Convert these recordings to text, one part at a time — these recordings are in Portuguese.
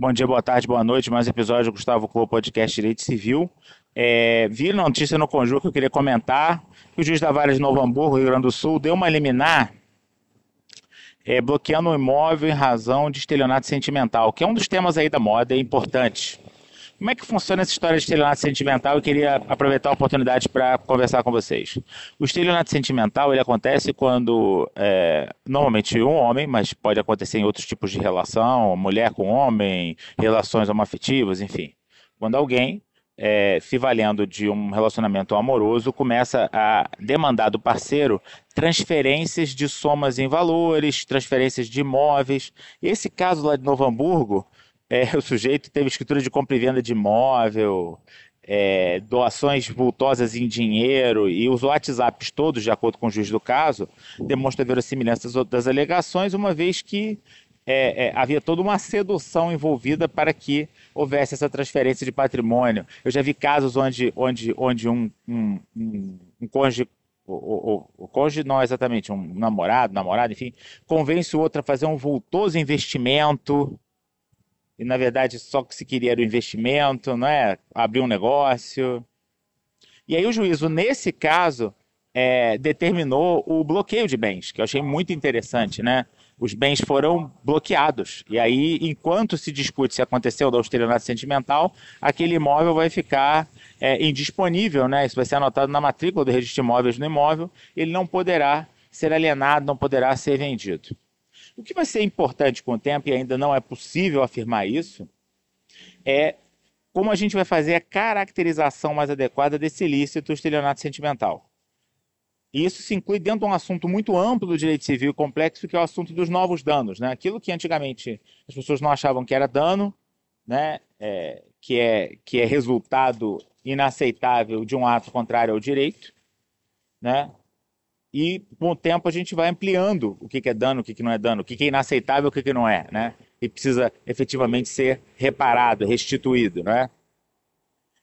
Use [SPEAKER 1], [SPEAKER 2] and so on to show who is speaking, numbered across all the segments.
[SPEAKER 1] Bom dia, boa tarde, boa noite. Mais um episódio do Gustavo Clô, podcast Direito Civil. É, vi notícia no Conjur que eu queria comentar que o juiz da Vara de Novo Hamburgo, Rio Grande do Sul, deu uma liminar é, bloqueando o imóvel em razão de estelionato sentimental, que é um dos temas aí da moda, é importante. Como é que funciona essa história de estelionato sentimental? Eu queria aproveitar a oportunidade para conversar com vocês. O estelionato sentimental ele acontece quando, é, normalmente, um homem, mas pode acontecer em outros tipos de relação, mulher com homem, relações homoafetivas, enfim. Quando alguém, é, se valendo de um relacionamento amoroso, começa a demandar do parceiro transferências de somas em valores, transferências de imóveis. Esse caso lá de Novo Hamburgo é, o sujeito teve escritura de compra e venda de imóvel, é, doações vultosas em dinheiro e os WhatsApps todos, de acordo com o juiz do caso, demonstram a verossimilhança das, alegações, uma vez que é, é, havia toda uma sedução envolvida para que houvesse essa transferência de patrimônio. Eu já vi casos onde, onde, onde um, um, um, um cônjuge o, o, o, cônjuge não é exatamente um namorado, namorado, enfim, convence o outro a fazer um vultoso investimento e na verdade só que se queria era o investimento, não é? Abrir um negócio. E aí o juízo, nesse caso, é, determinou o bloqueio de bens, que eu achei muito interessante, né? Os bens foram bloqueados. E aí, enquanto se discute se aconteceu da austeridade sentimental, aquele imóvel vai ficar é, indisponível, né? Isso vai ser anotado na matrícula do registro de imóveis no imóvel, ele não poderá ser alienado, não poderá ser vendido. O que vai ser importante com o tempo, e ainda não é possível afirmar isso, é como a gente vai fazer a caracterização mais adequada desse ilícito estelionato sentimental. E isso se inclui dentro de um assunto muito amplo do direito civil complexo, que é o assunto dos novos danos. Né? Aquilo que antigamente as pessoas não achavam que era dano, né? É, que, é, que é resultado inaceitável de um ato contrário ao direito, né? E com o tempo a gente vai ampliando o que, é dano, o que, não é dano, o que, é inaceitável, o que, que não é, né? E precisa efetivamente ser reparado, restituído, né?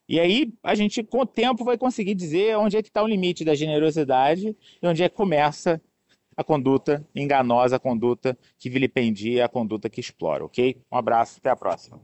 [SPEAKER 1] E aí a gente, com o tempo, vai conseguir dizer onde é que está o limite da generosidade e onde é que começa a conduta enganosa, a conduta que vilipendia, a conduta que explora, ok? Um abraço, até a próxima.